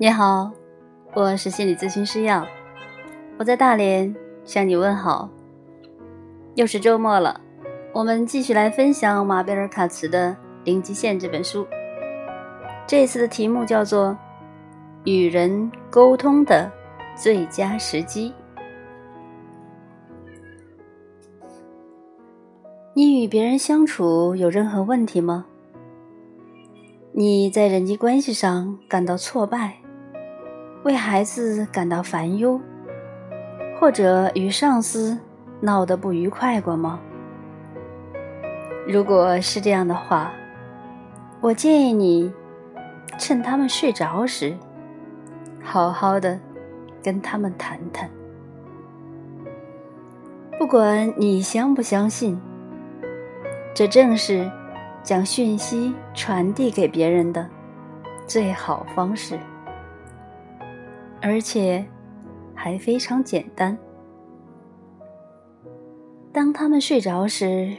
你好，我是心理咨询师耀，我在大连向你问好。又是周末了，我们继续来分享马贝尔卡茨的《零极限》这本书。这次的题目叫做“与人沟通的最佳时机”。你与别人相处有任何问题吗？你在人际关系上感到挫败？为孩子感到烦忧，或者与上司闹得不愉快过吗？如果是这样的话，我建议你趁他们睡着时，好好的跟他们谈谈。不管你相不相信，这正是将讯息传递给别人的最好方式。而且还非常简单。当他们睡着时，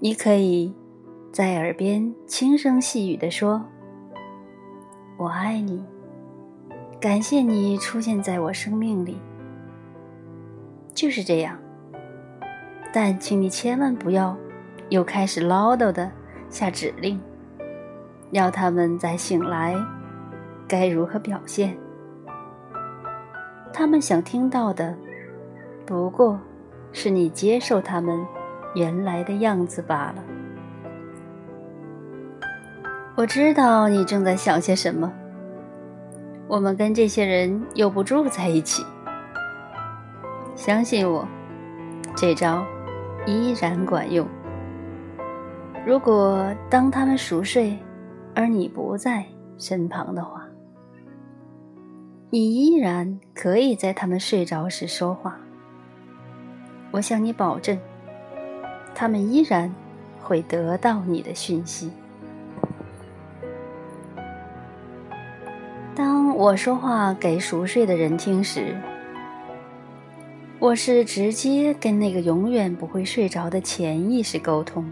你可以在耳边轻声细语地说：“我爱你，感谢你出现在我生命里。”就是这样。但请你千万不要又开始唠叨的下指令，要他们在醒来该如何表现。他们想听到的，不过是你接受他们原来的样子罢了。我知道你正在想些什么。我们跟这些人又不住在一起。相信我，这招依然管用。如果当他们熟睡，而你不在身旁的话。你依然可以在他们睡着时说话。我向你保证，他们依然会得到你的讯息。当我说话给熟睡的人听时，我是直接跟那个永远不会睡着的潜意识沟通。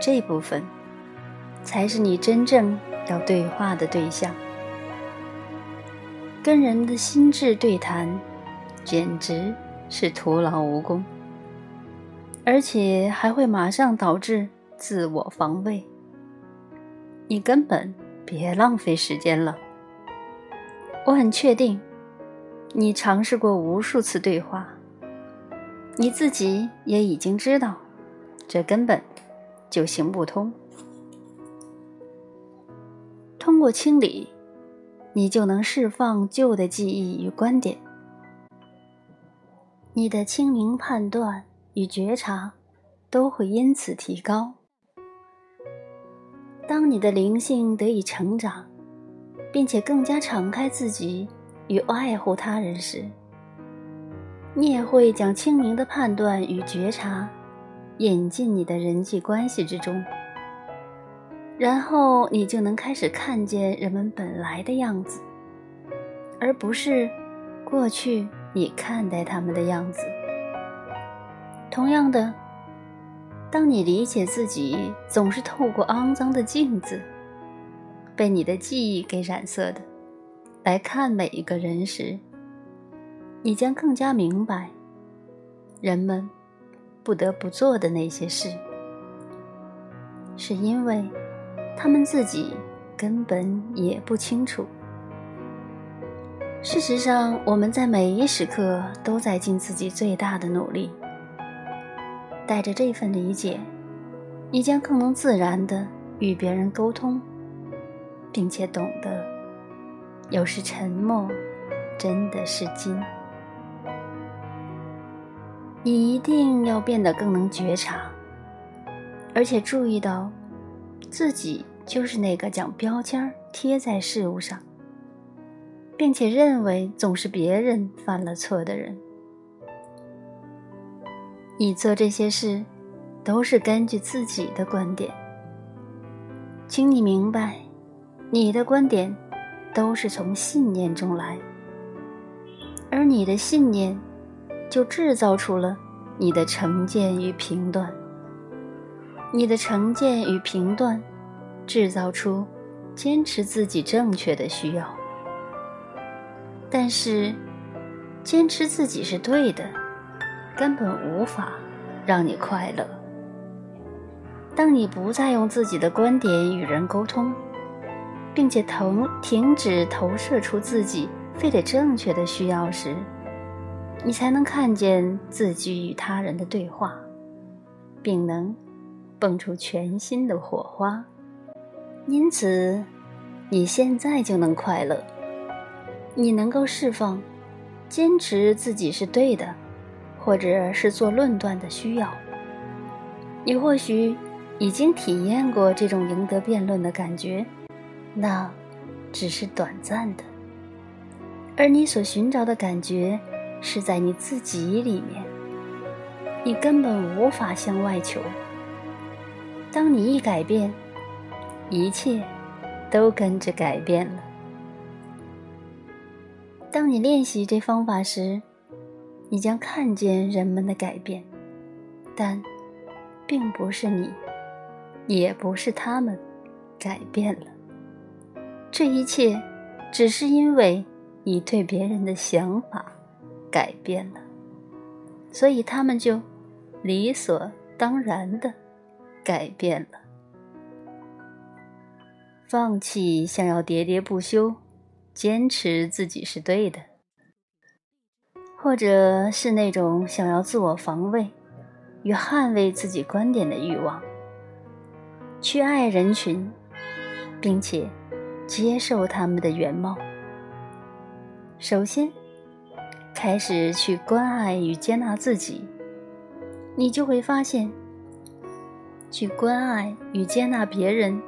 这部分才是你真正要对话的对象。跟人的心智对谈，简直是徒劳无功，而且还会马上导致自我防卫。你根本别浪费时间了。我很确定，你尝试过无数次对话，你自己也已经知道，这根本就行不通。通过清理。你就能释放旧的记忆与观点，你的清明判断与觉察都会因此提高。当你的灵性得以成长，并且更加敞开自己与爱护他人时，你也会将清明的判断与觉察引进你的人际关系之中。然后你就能开始看见人们本来的样子，而不是过去你看待他们的样子。同样的，当你理解自己总是透过肮脏的镜子，被你的记忆给染色的，来看每一个人时，你将更加明白人们不得不做的那些事，是因为。他们自己根本也不清楚。事实上，我们在每一时刻都在尽自己最大的努力。带着这份理解，你将更能自然的与别人沟通，并且懂得，有时沉默真的是金。你一定要变得更能觉察，而且注意到。自己就是那个将标签贴在事物上，并且认为总是别人犯了错的人。你做这些事，都是根据自己的观点。请你明白，你的观点都是从信念中来，而你的信念就制造出了你的成见与评断。你的成见与评断，制造出坚持自己正确的需要。但是，坚持自己是对的，根本无法让你快乐。当你不再用自己的观点与人沟通，并且停停止投射出自己非得正确的需要时，你才能看见自己与他人的对话，并能蹦出全新的火花。因此，你现在就能快乐。你能够释放坚持自己是对的，或者是做论断的需要。你或许。已经体验过这种赢得辩论的感觉，那只是短暂的。而你所寻找的感觉是在你自己里面，你根本无法向外求。当你一改变，一切都跟着改变了。当你练习这方法时，你将看见人们的改变，但并不是你。也不是他们改变了，这一切只是因为你对别人的想法改变了，所以他们就理所当然的改变了。放弃想要喋喋不休，坚持自己是对的，或者是那种想要自我防卫与捍卫自己观点的欲望。去爱人群，并且接受他们的原貌。首先，开始去关爱与接纳自己，你就会发现，去关爱与接纳别人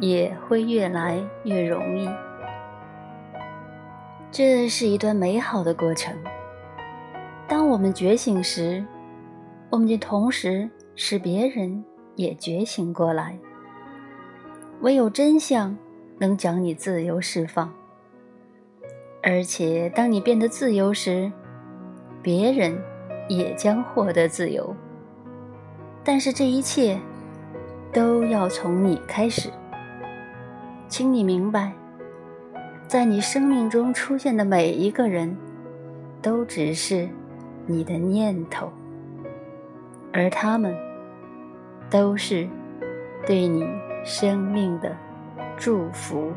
也会越来越容易。这是一段美好的过程。当我们觉醒时，我们就同时使别人也觉醒过来。唯有真相能将你自由释放，而且当你变得自由时，别人也将获得自由。但是这一切都要从你开始，请你明白，在你生命中出现的每一个人，都只是你的念头，而他们都是对你。生命的祝福。